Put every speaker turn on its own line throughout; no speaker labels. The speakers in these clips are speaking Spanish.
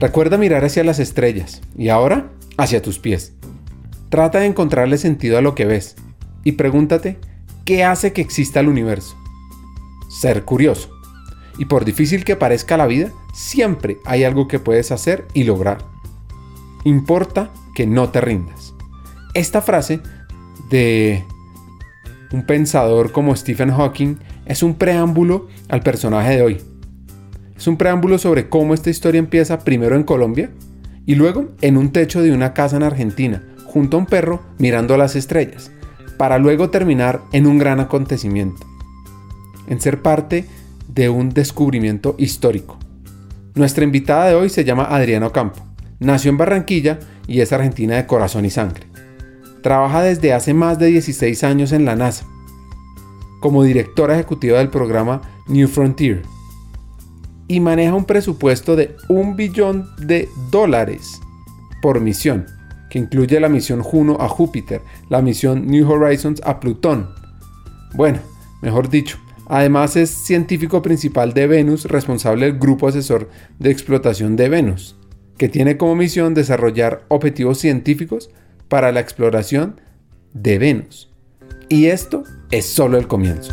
Recuerda mirar hacia las estrellas y ahora hacia tus pies. Trata de encontrarle sentido a lo que ves y pregúntate qué hace que exista el universo. Ser curioso. Y por difícil que parezca la vida, siempre hay algo que puedes hacer y lograr. Importa que no te rindas. Esta frase de un pensador como Stephen Hawking es un preámbulo al personaje de hoy. Es un preámbulo sobre cómo esta historia empieza primero en Colombia y luego en un techo de una casa en Argentina, junto a un perro mirando a las estrellas, para luego terminar en un gran acontecimiento, en ser parte de un descubrimiento histórico. Nuestra invitada de hoy se llama Adriana Ocampo. Nació en Barranquilla y es argentina de corazón y sangre. Trabaja desde hace más de 16 años en la NASA como directora ejecutiva del programa New Frontier y maneja un presupuesto de un billón de dólares por misión, que incluye la misión Juno a Júpiter, la misión New Horizons a Plutón. Bueno, mejor dicho, además es científico principal de Venus, responsable del grupo asesor de explotación de Venus, que tiene como misión desarrollar objetivos científicos para la exploración de Venus. Y esto es solo el comienzo.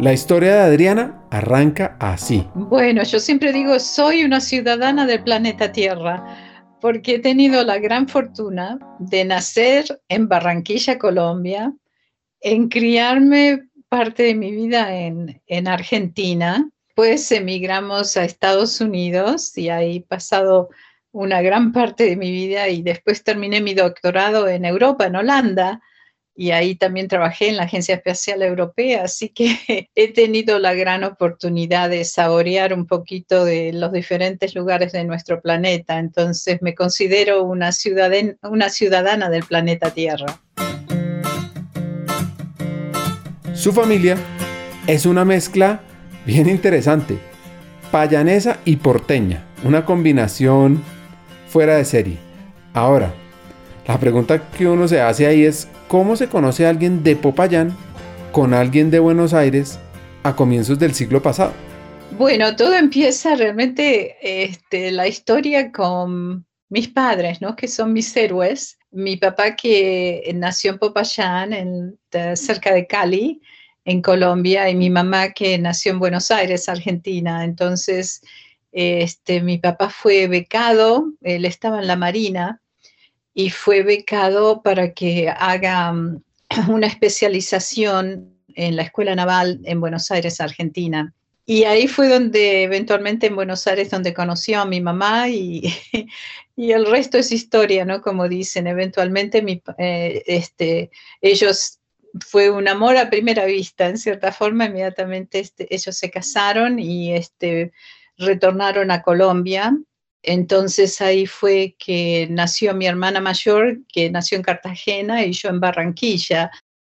La historia de Adriana arranca así.
Bueno, yo siempre digo, soy una ciudadana del planeta Tierra, porque he tenido la gran fortuna de nacer en Barranquilla, Colombia, en criarme parte de mi vida en, en Argentina, pues emigramos a Estados Unidos y ahí he pasado una gran parte de mi vida y después terminé mi doctorado en Europa, en Holanda, y ahí también trabajé en la Agencia Espacial Europea, así que he tenido la gran oportunidad de saborear un poquito de los diferentes lugares de nuestro planeta, entonces me considero una, ciudadana del planeta Tierra.
Su familia es una mezcla bien interesante, payanesa y porteña, una combinación fuera de serie. Ahora, la pregunta que uno se hace ahí es, ¿cómo se conoce a alguien de Popayán con alguien de Buenos Aires a comienzos del siglo pasado?
Bueno, todo empieza realmente este, la historia con mis padres, ¿no? que son mis héroes. Mi papá que nació en Popayán, en, cerca de Cali, en Colombia, y mi mamá que nació en Buenos Aires, Argentina. Entonces, este, mi papá fue becado, él estaba en la Marina y fue becado para que haga mm, una especialización en la Escuela Naval en Buenos Aires, Argentina. Y ahí fue donde eventualmente en Buenos Aires, donde conoció a mi mamá y, y el resto es historia, ¿no? Como dicen, eventualmente mi, eh, este, ellos fue un amor a primera vista, en cierta forma, inmediatamente este, ellos se casaron y este, retornaron a Colombia. Entonces ahí fue que nació mi hermana mayor, que nació en Cartagena y yo en Barranquilla.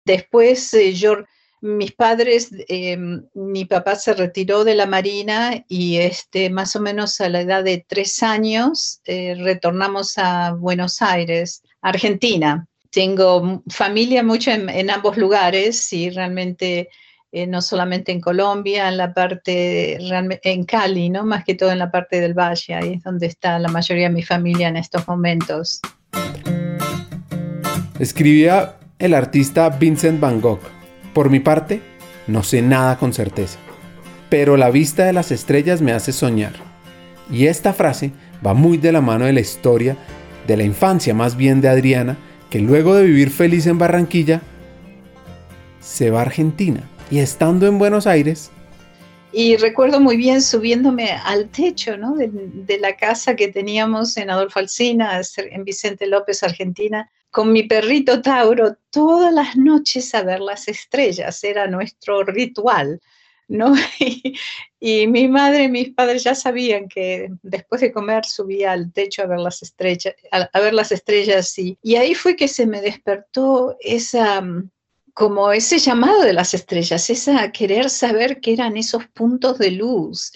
Después eh, yo mis padres, eh, mi papá se retiró de la Marina y este, más o menos a la edad de tres años eh, retornamos a Buenos Aires, Argentina. Tengo familia mucho en, ambos lugares y realmente eh, no solamente en Colombia, en la parte, en Cali, ¿no? más que todo en la parte del valle, ahí es donde está la mayoría de mi familia en estos momentos.
Escribía el artista Vincent Van Gogh por mi parte, no sé nada con certeza, pero la vista de las estrellas me hace soñar. Y esta frase va muy de la mano de la historia de la infancia más bien de Adriana, que luego de vivir feliz en Barranquilla, se va a Argentina y estando en Buenos Aires,
y recuerdo muy bien subiéndome al techo de, de, la casa que teníamos en Adolfo Alsina, en Vicente López, Argentina, con mi perrito Tauro todas las noches a ver las estrellas, era nuestro ritual. ¿no? Y, mi madre y mis padres ya sabían que después de comer subía al techo a ver las estrellas, a, ver las estrellas y, y, ahí fue que se me despertó esa como ese llamado de las estrellas, esa querer saber qué eran esos puntos de luz,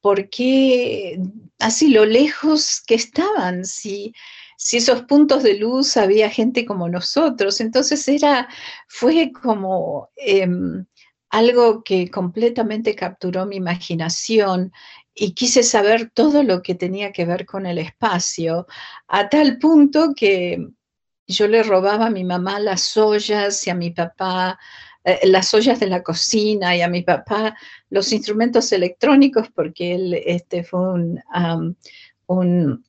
porque así lo lejos que estaban, si si esos puntos de luz había gente como nosotros. Entonces era, fue como em, algo que completamente capturó mi imaginación y quise saber todo lo que tenía que ver con el espacio, a tal punto que yo le robaba a mi mamá las ollas y a mi papá eh, las ollas de la cocina y a mi papá los instrumentos electrónicos porque él este, fue un,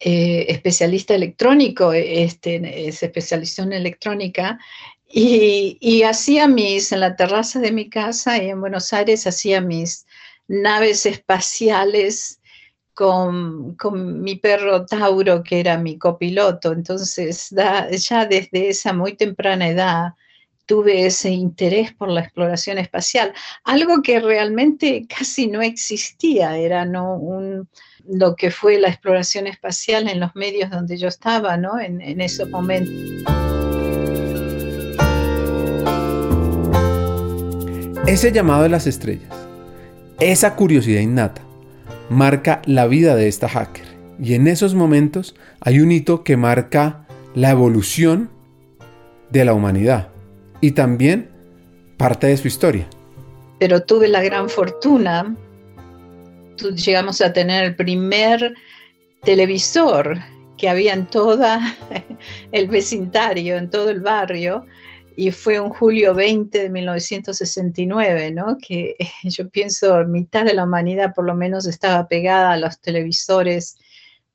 eh, especialista electrónico, este, se especializó en electrónica y, hacía mis, en la terraza de mi casa y en Buenos Aires, hacía mis naves espaciales con, mi perro Tauro, que era mi copiloto. Entonces, ya desde esa muy temprana edad tuve ese interés por la exploración espacial, algo que realmente casi no existía, era ¿no? lo que fue la exploración espacial en los medios donde yo estaba ¿no? en, en esos momentos.
Ese llamado de las estrellas, esa curiosidad innata, marca la vida de esta hacker. Y en esos momentos hay un hito que marca la evolución de la humanidad y también parte de su historia.
Pero tuve la gran fortuna, llegamos a tener el primer televisor que había en todo el vecindario, en todo el barrio, y fue un julio 20 de 1969, ¿no? Que yo pienso mitad de la humanidad por lo menos estaba pegada a los televisores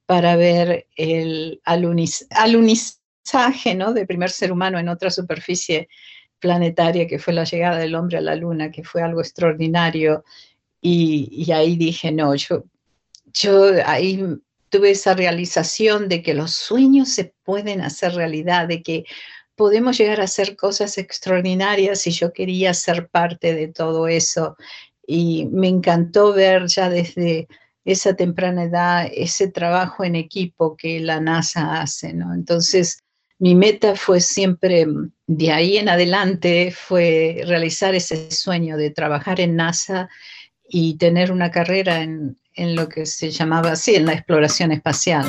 para ver el alunizaje, ¿no? De primer ser humano en otra superficie planetaria que fue la llegada del hombre a la luna, que fue algo extraordinario. Y, y ahí dije, no, yo, yo ahí tuve esa realización de que los sueños se pueden hacer realidad, de que podemos llegar a hacer cosas extraordinarias y yo quería ser parte de todo eso. Y me encantó ver ya desde esa temprana edad ese trabajo en equipo que la NASA hace, ¿no? Entonces, mi meta fue siempre, de ahí en adelante, fue realizar ese sueño de trabajar en NASA y tener una carrera en, en lo que se llamaba así, en la exploración espacial.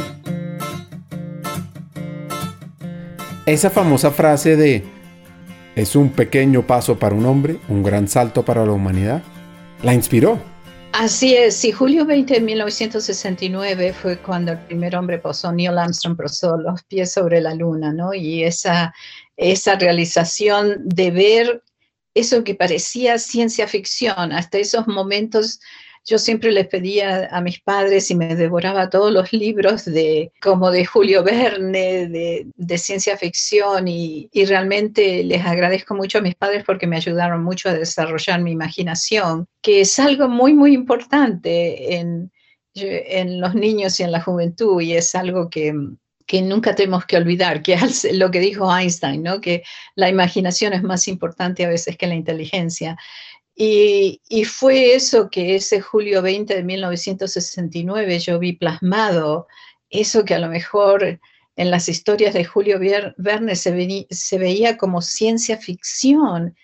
Esa famosa frase de es un pequeño paso para un hombre, un gran salto para la humanidad, la inspiró.
Así es, sí, julio 20 de 1969 fue cuando el primer hombre posó, Neil Armstrong posó los pies sobre la luna, ¿no? Y esa, esa realización de ver eso que parecía ciencia ficción, hasta esos momentos yo siempre les pedía a mis padres y me devoraba todos los libros de como de Julio Verne, de, ciencia ficción y, realmente les agradezco mucho a mis padres porque me ayudaron mucho a desarrollar mi imaginación, que es algo muy, muy importante en, en los niños y en la juventud y es algo que, que nunca tenemos que olvidar, que es lo que dijo Einstein, ¿no? que la imaginación es más importante a veces que la inteligencia. Y, fue eso que ese julio 20 de 1969 yo vi plasmado, eso que a lo mejor en las historias de Julio Verne se, veía como ciencia ficción,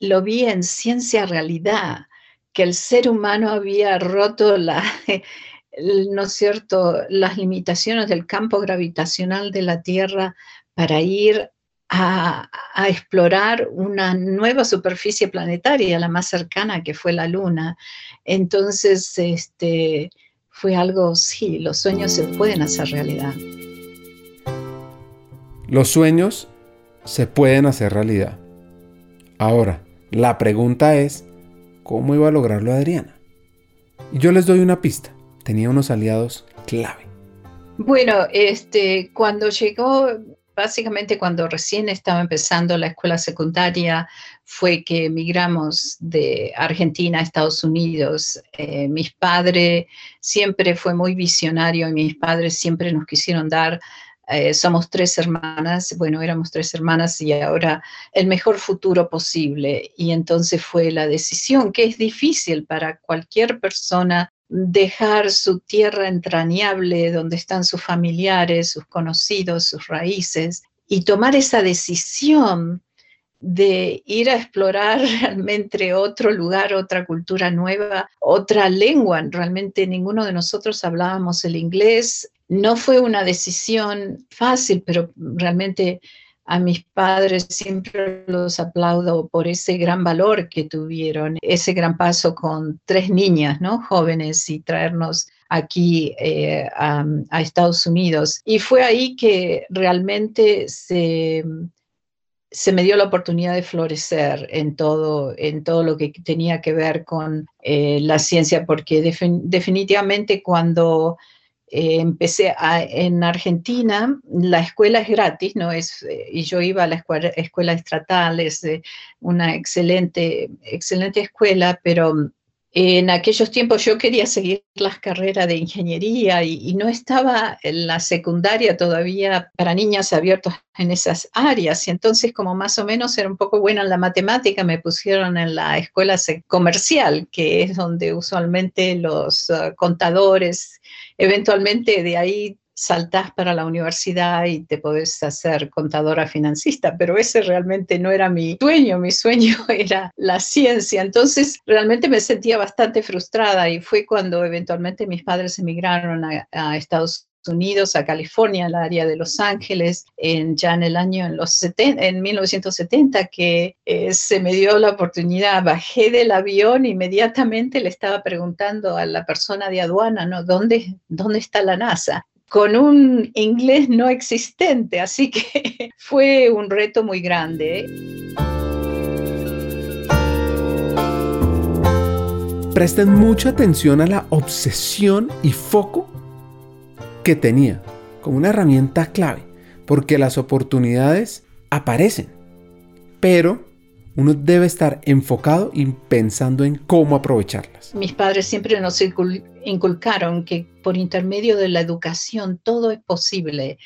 lo vi en ciencia realidad, que el ser humano había roto la, ¿no es cierto?, las limitaciones del campo gravitacional de la Tierra para ir a, explorar una nueva superficie planetaria, la más cercana que fue la Luna. Entonces, este, fue algo, sí, los sueños se pueden hacer realidad.
Los sueños se pueden hacer realidad. Ahora, la pregunta es, ¿cómo iba a lograrlo Adriana? Y yo les doy una pista, tenía unos aliados clave.
Bueno, este, cuando llegó básicamente cuando recién estaba empezando la escuela secundaria fue que emigramos de Argentina a Estados Unidos. Eh, mis padres siempre fue muy visionario y mis padres siempre nos quisieron dar eh, somos tres hermanas, bueno, éramos tres hermanas y ahora el mejor futuro posible. Y entonces fue la decisión, que es difícil para cualquier persona dejar su tierra entrañable donde están sus familiares, sus conocidos, sus raíces, y tomar esa decisión de ir a explorar realmente otro lugar, otra cultura nueva, otra lengua. Realmente ninguno de nosotros hablábamos el inglés. No fue una decisión fácil, pero realmente a mis padres siempre los aplaudo por ese gran valor que tuvieron, ese gran paso con tres niñas, ¿no? Jóvenes y traernos aquí eh, a, Estados Unidos. Y fue ahí que realmente se, se me dio la oportunidad de florecer en todo, en todo lo que tenía que ver con eh, la ciencia, porque definitivamente cuando eh, empecé en Argentina, la escuela es gratis, ¿no? Es, eh, y yo iba a la escuela, escuela estatal, es una excelente, excelente escuela, pero en aquellos tiempos yo quería seguir las carreras de ingeniería y, no estaba en la secundaria todavía para niñas abiertos en esas áreas. Y entonces, como más o menos era un poco buena en la matemática, me pusieron en la escuela comercial, que es donde usualmente los uh, contadores, eventualmente de ahí saltás para la universidad y te podés hacer contadora financista, pero ese realmente no era mi sueño, mi sueño era la ciencia. Entonces realmente me sentía bastante frustrada y fue cuando eventualmente mis padres emigraron a, Estados Unidos, a California, al área de Los Ángeles, en, ya en el año en, los en 1970, que eh, se me dio la oportunidad, bajé del avión, inmediatamente le estaba preguntando a la persona de aduana, ¿no? ¿Dónde, dónde está la NASA? Con un inglés no existente, así que fue un reto muy grande.
Presten mucha atención a la obsesión y foco que tenía como una herramienta clave, porque las oportunidades aparecen, pero uno debe estar enfocado y pensando en cómo aprovecharlas.
Mis padres siempre nos inculcaron que por intermedio de la educación todo es posible,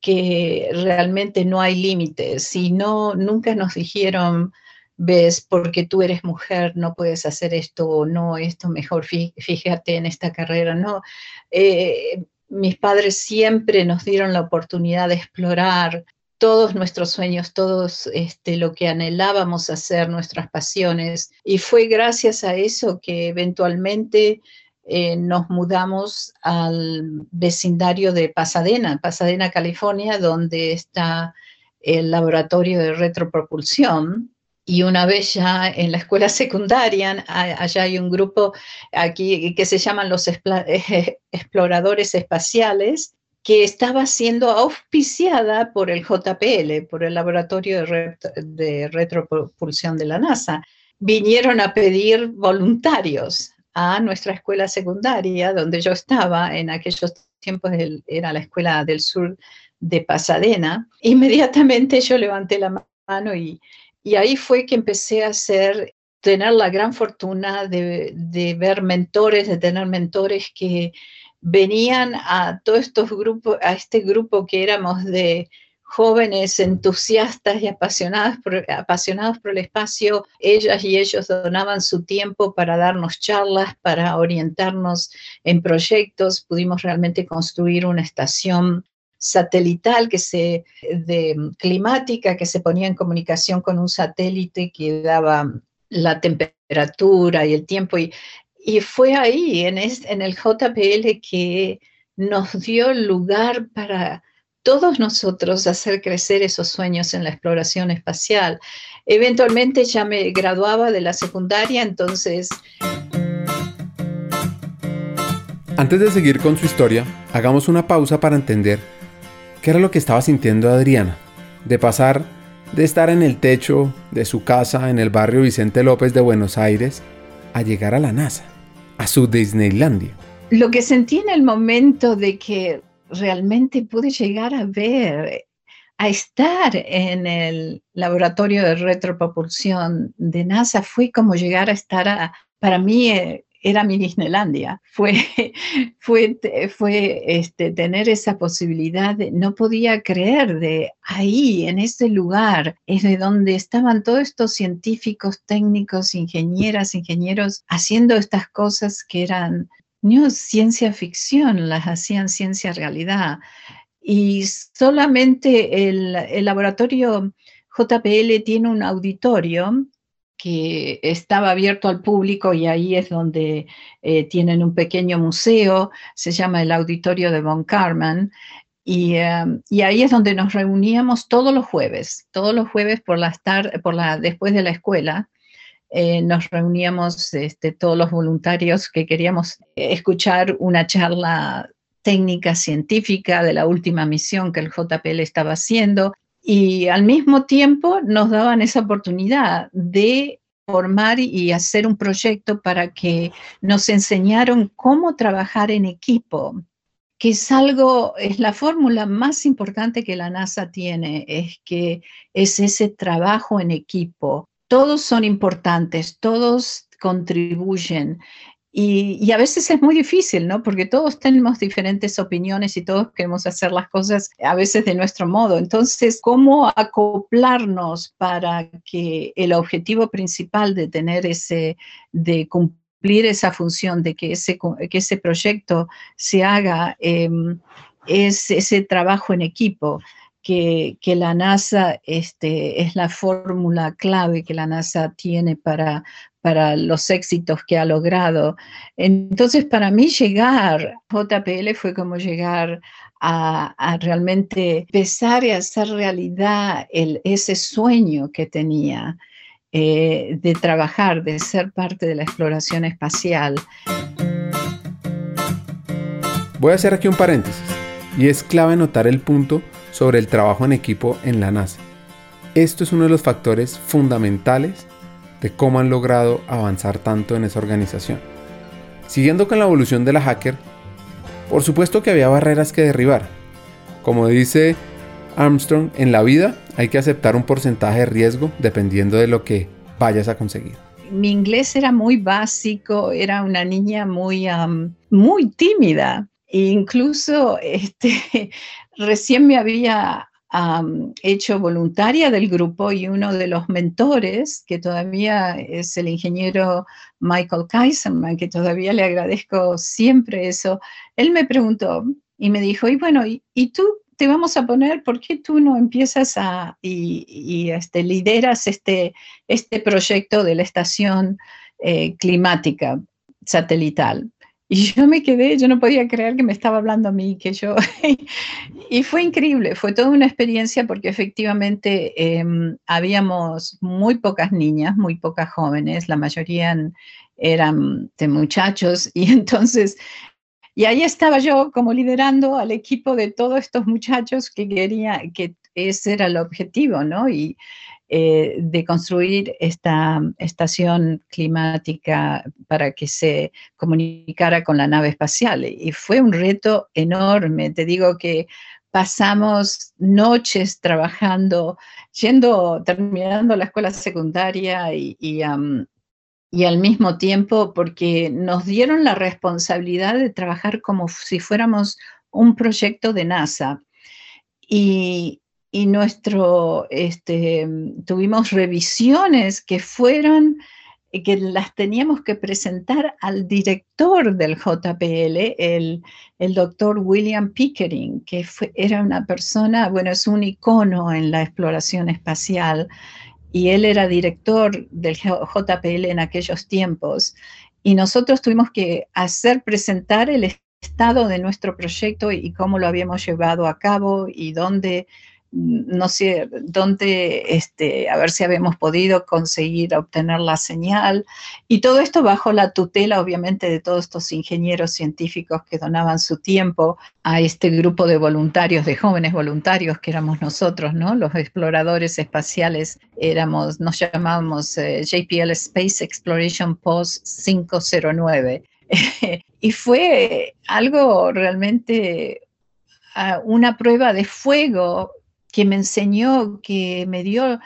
que realmente no hay límites y no, nunca nos dijeron, ves, porque tú eres mujer no puedes hacer esto o no, esto mejor fíjate en esta carrera, no. Eh, mis padres siempre nos dieron la oportunidad de explorar todos nuestros sueños, todos este, lo que anhelábamos hacer, nuestras pasiones. Y fue gracias a eso que eventualmente eh, nos mudamos al vecindario de Pasadena, Pasadena, California, donde está el laboratorio de retropropulsión. Y una vez ya en la escuela secundaria, allá hay un grupo aquí que se llaman los exploradores espaciales, que estaba siendo auspiciada por el JPL, por el Laboratorio de, Retropulsión de la NASA. Vinieron a pedir voluntarios a nuestra escuela secundaria, donde yo estaba en aquellos tiempos, era la escuela del sur de Pasadena. Inmediatamente yo levanté la mano y, ahí fue que empecé a tener la gran fortuna de ver mentores, de tener mentores que venían a todos estos grupos, a este grupo que éramos de jóvenes entusiastas y apasionados por, apasionados por el espacio, ellas y ellos donaban su tiempo para darnos charlas, para orientarnos en proyectos. Pudimos realmente construir una estación satelital que se, de, climática que se ponía en comunicación con un satélite que daba la temperatura y el tiempo y y fue ahí, en, el JPL, que nos dio lugar para todos nosotros hacer crecer esos sueños en la exploración espacial. Eventualmente ya me graduaba de la secundaria, entonces...
Antes de seguir con su historia, hagamos una pausa para entender qué era lo que estaba sintiendo Adriana, de pasar de estar en el techo de su casa en el barrio Vicente López de Buenos Aires a llegar a la NASA a su Disneylandia.
Lo que sentí en el momento de que realmente pude llegar a ver, a estar en el laboratorio de retropropulsión de NASA, fue como llegar a estar a, para mí, eh, era mi Disneylandia. Fue, fue, fue este, tener esa posibilidad, de, no podía creer de ahí, en ese lugar, es de donde estaban todos estos científicos, técnicos, ingenieras, ingenieros, haciendo estas cosas que eran no ciencia ficción, las hacían ciencia realidad. Y solamente el, el laboratorio JPL tiene un auditorio que estaba abierto al público y ahí es donde eh, tienen un pequeño museo, se llama el Auditorio de Von Karman, y, em, y, ahí es donde nos reuníamos todos los jueves, todos los jueves por la por la, después de la escuela, eh, nos reuníamos este, todos los voluntarios que queríamos escuchar una charla técnica científica de la última misión que el JPL estaba haciendo y al mismo tiempo nos daban esa oportunidad de formar y hacer un proyecto para que nos enseñaron cómo trabajar en equipo, que es algo, es la fórmula más importante que la NASA tiene, es que es ese trabajo en equipo. Todos son importantes, todos contribuyen y, a veces es muy difícil, ¿no? Porque todos tenemos diferentes opiniones y todos queremos hacer las cosas a veces de nuestro modo. Entonces, ¿cómo acoplarnos para que el objetivo principal de tener ese, de cumplir esa función, de que ese, que ese proyecto se haga, em, es ese trabajo en equipo? Que, que, la NASA este, es la fórmula clave que la NASA tiene para, para los éxitos que ha logrado. Entonces, para mí llegar a JPL fue como llegar a, realmente empezar y hacer realidad el, ese sueño que tenía eh, de trabajar, de ser parte de la exploración espacial.
Voy a hacer aquí un paréntesis y es clave notar el punto sobre el trabajo en equipo en la NASA. Esto es uno de los factores fundamentales de cómo han logrado avanzar tanto en esa organización. Siguiendo con la evolución de la hacker, por supuesto que había barreras que derribar. Como dice Armstrong, en la vida hay que aceptar un porcentaje de riesgo dependiendo de lo que vayas a conseguir.
Mi inglés era muy básico, era una niña muy, muy tímida. E incluso este, recién me había hecho voluntaria del grupo y uno de los mentores, que todavía es el ingeniero Michael Kaiserman, que todavía le agradezco siempre eso, él me preguntó y me dijo, y bueno, ¿y, tú te vamos a poner, ¿por qué tú no empiezas a y, este, lideras este, este proyecto de la estación eh, climática satelital? Y yo me quedé, yo no podía creer que me estaba hablando a mí, que yo... y fue increíble, fue toda una experiencia porque efectivamente em, habíamos muy pocas niñas, muy pocas jóvenes, la mayoría eran de muchachos y entonces... Y ahí estaba yo como liderando al equipo de todos estos muchachos que quería, que ese era el objetivo, ¿no? Eh, de construir esta estación climática para que se comunicara con la nave espacial. Y fue un reto enorme. Te digo que pasamos noches trabajando, yendo, terminando la escuela secundaria y, y, y, al mismo tiempo porque nos dieron la responsabilidad de trabajar como si fuéramos un proyecto de NASA. Y, y nuestro, este, tuvimos revisiones que fueron, que las teníamos que presentar al director del JPL, el, el doctor William Pickering, que era una persona, bueno, es un icono en la exploración espacial, y él era director del JPL en aquellos tiempos. Y nosotros tuvimos que hacer presentar el estado de nuestro proyecto y cómo lo habíamos llevado a cabo y dónde no sé dónde, este, a ver si habíamos podido conseguir obtener la señal. Y todo esto bajo la tutela, obviamente, de todos estos ingenieros científicos que donaban su tiempo a este grupo de voluntarios, de jóvenes voluntarios que éramos nosotros, ¿no? Los exploradores espaciales éramos, nos llamábamos eh, JPL Space Exploration Post 509. y fue algo realmente ah, una prueba de fuego que me enseñó, que me dio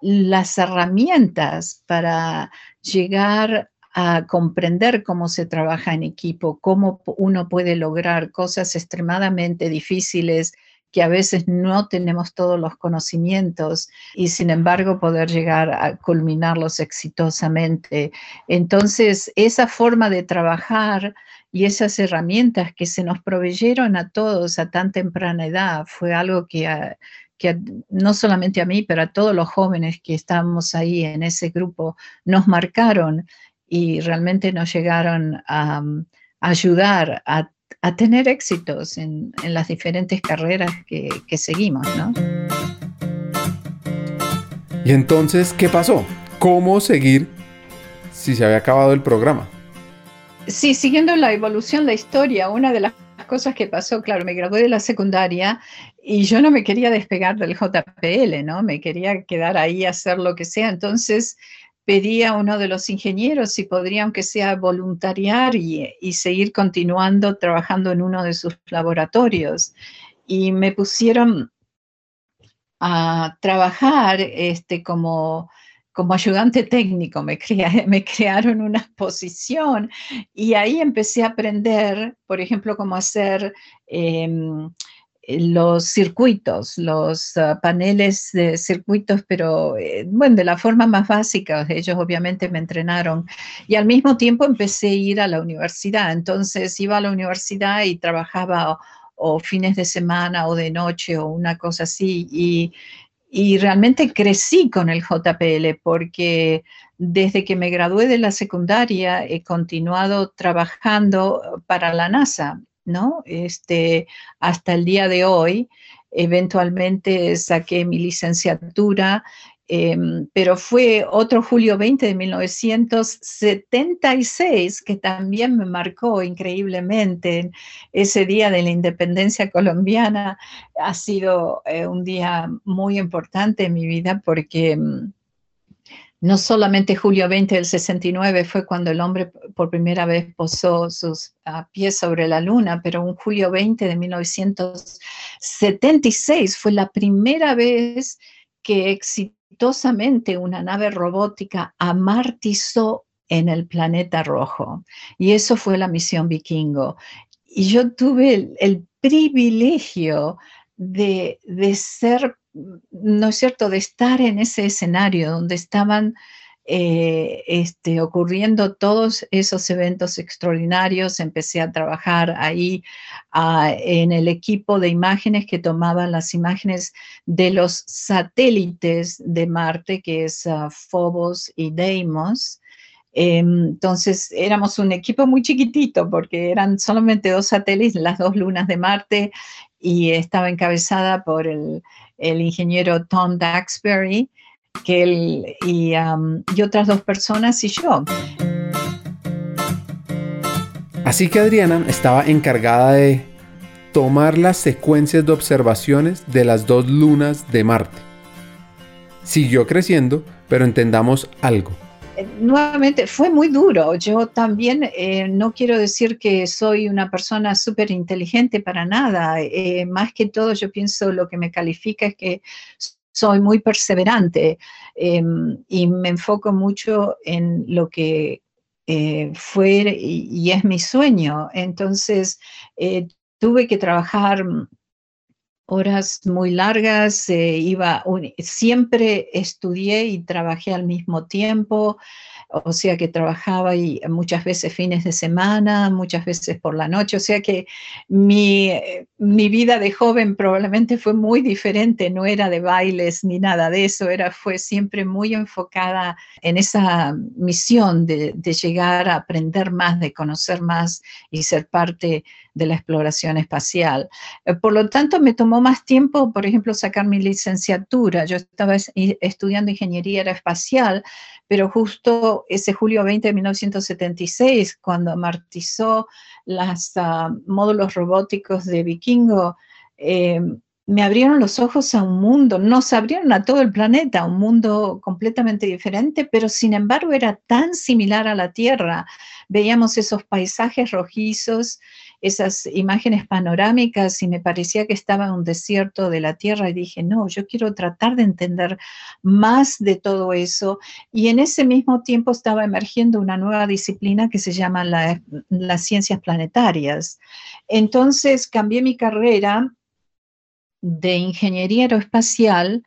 las herramientas para llegar a comprender cómo se trabaja en equipo, cómo uno puede lograr cosas extremadamente difíciles que a veces no tenemos todos los conocimientos y sin embargo poder llegar a culminarlos exitosamente. Entonces, esa forma de trabajar y esas herramientas que se nos proveyeron a todos a tan temprana edad fue algo que, que no solamente a mí, pero a todos los jóvenes que estábamos ahí en ese grupo, nos marcaron y realmente nos llegaron a, ayudar a a tener éxitos en, las diferentes carreras que, seguimos, ¿no?
Y entonces, ¿qué pasó? ¿Cómo seguir si se había acabado el programa?
Sí, siguiendo la evolución, la historia, una de las cosas que pasó, claro, me gradué de la secundaria y yo no me quería despegar del JPL, ¿no? Me quería quedar ahí hacer lo que sea. Entonces, pedí a uno de los ingenieros si podría, aunque sea voluntariar y, seguir continuando trabajando en uno de sus laboratorios. Y me pusieron a trabajar este, como, como ayudante técnico, me, crearon una posición y ahí empecé a aprender, por ejemplo, cómo hacer... Em, los circuitos, los ah, paneles de circuitos, pero eh, bueno, de la forma más básica, ellos obviamente me entrenaron. Y al mismo tiempo empecé a ir a la universidad, entonces iba a la universidad y trabajaba o, fines de semana o de noche o una cosa así. Y, y realmente crecí con el JPL porque desde que me gradué de la secundaria he continuado trabajando para la NASA ¿no? Este, hasta el día de hoy, eventualmente saqué mi licenciatura, em, pero fue otro julio 20 de 1976 que también me marcó increíblemente. Ese día de la independencia colombiana ha sido eh, un día muy importante en mi vida porque em, no solamente julio 20 del 69 fue cuando el hombre por primera vez posó sus ah, pies sobre la luna, pero un julio 20 de 1976 fue la primera vez que exitosamente una nave robótica amartizó en el planeta rojo. Y eso fue la misión vikingo. Y yo tuve el, privilegio de, de ser ¿no es cierto?, de estar en ese escenario donde estaban eh, este, ocurriendo todos esos eventos extraordinarios. Empecé a trabajar ahí ah, en el equipo de imágenes que tomaban las imágenes de los satélites de Marte, que es uh, Phobos y Deimos. Em, entonces éramos un equipo muy chiquitito porque eran solamente dos satélites, las dos lunas de Marte, y estaba encabezada por el, ingeniero Tom Daxbury, que él y, um, y otras dos personas y yo.
Así que Adriana estaba encargada de tomar las secuencias de observaciones de las dos lunas de Marte. Siguió creciendo, pero entendamos algo
nuevamente fue muy duro. Yo también eh, no quiero decir que soy una persona súper inteligente para nada. Eh, más que todo yo pienso lo que me califica es que soy muy perseverante em, y me enfoco mucho en lo que eh, fue y, es mi sueño. Entonces tuve que trabajar horas muy largas, eh, iba siempre estudié y trabajé al mismo tiempo, o sea que trabajaba y muchas veces fines de semana, muchas veces por la noche, o sea que mi, mi vida de joven probablemente fue muy diferente, no era de bailes ni nada de eso, era, fue siempre muy enfocada en esa misión de, de llegar a aprender más, de conocer más y ser parte de la exploración espacial. Eh, por lo tanto, me tomó más tiempo, por ejemplo, sacar mi licenciatura. Yo estaba estudiando ingeniería aeroespacial, pero justo ese julio 20 de 1976, cuando amartizó los ah, módulos robóticos de Vikingo, eh, me abrieron los ojos a un mundo, nos abrieron a todo el planeta, un mundo completamente diferente, pero sin embargo era tan similar a la Tierra. Veíamos esos paisajes rojizos, esas imágenes panorámicas y me parecía que estaba en un desierto de la tierra y dije, no, yo quiero tratar de entender más de todo eso. Y en ese mismo tiempo estaba emergiendo una nueva disciplina que se llama las ciencias planetarias. Entonces cambié mi carrera de ingeniería aeroespacial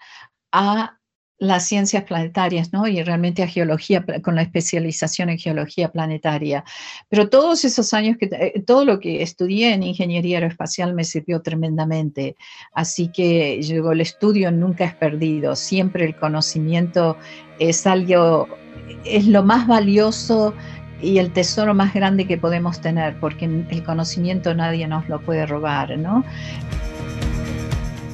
a las ciencias planetarias, ¿no? Y realmente a geología, con la especialización en geología planetaria. Pero todos esos años, que eh, todo lo que estudié en ingeniería aeroespacial me sirvió tremendamente. Así que yo el estudio nunca es perdido, siempre el conocimiento es algo, es lo más valioso y el tesoro más grande que podemos tener, porque el conocimiento nadie nos lo puede robar, ¿no?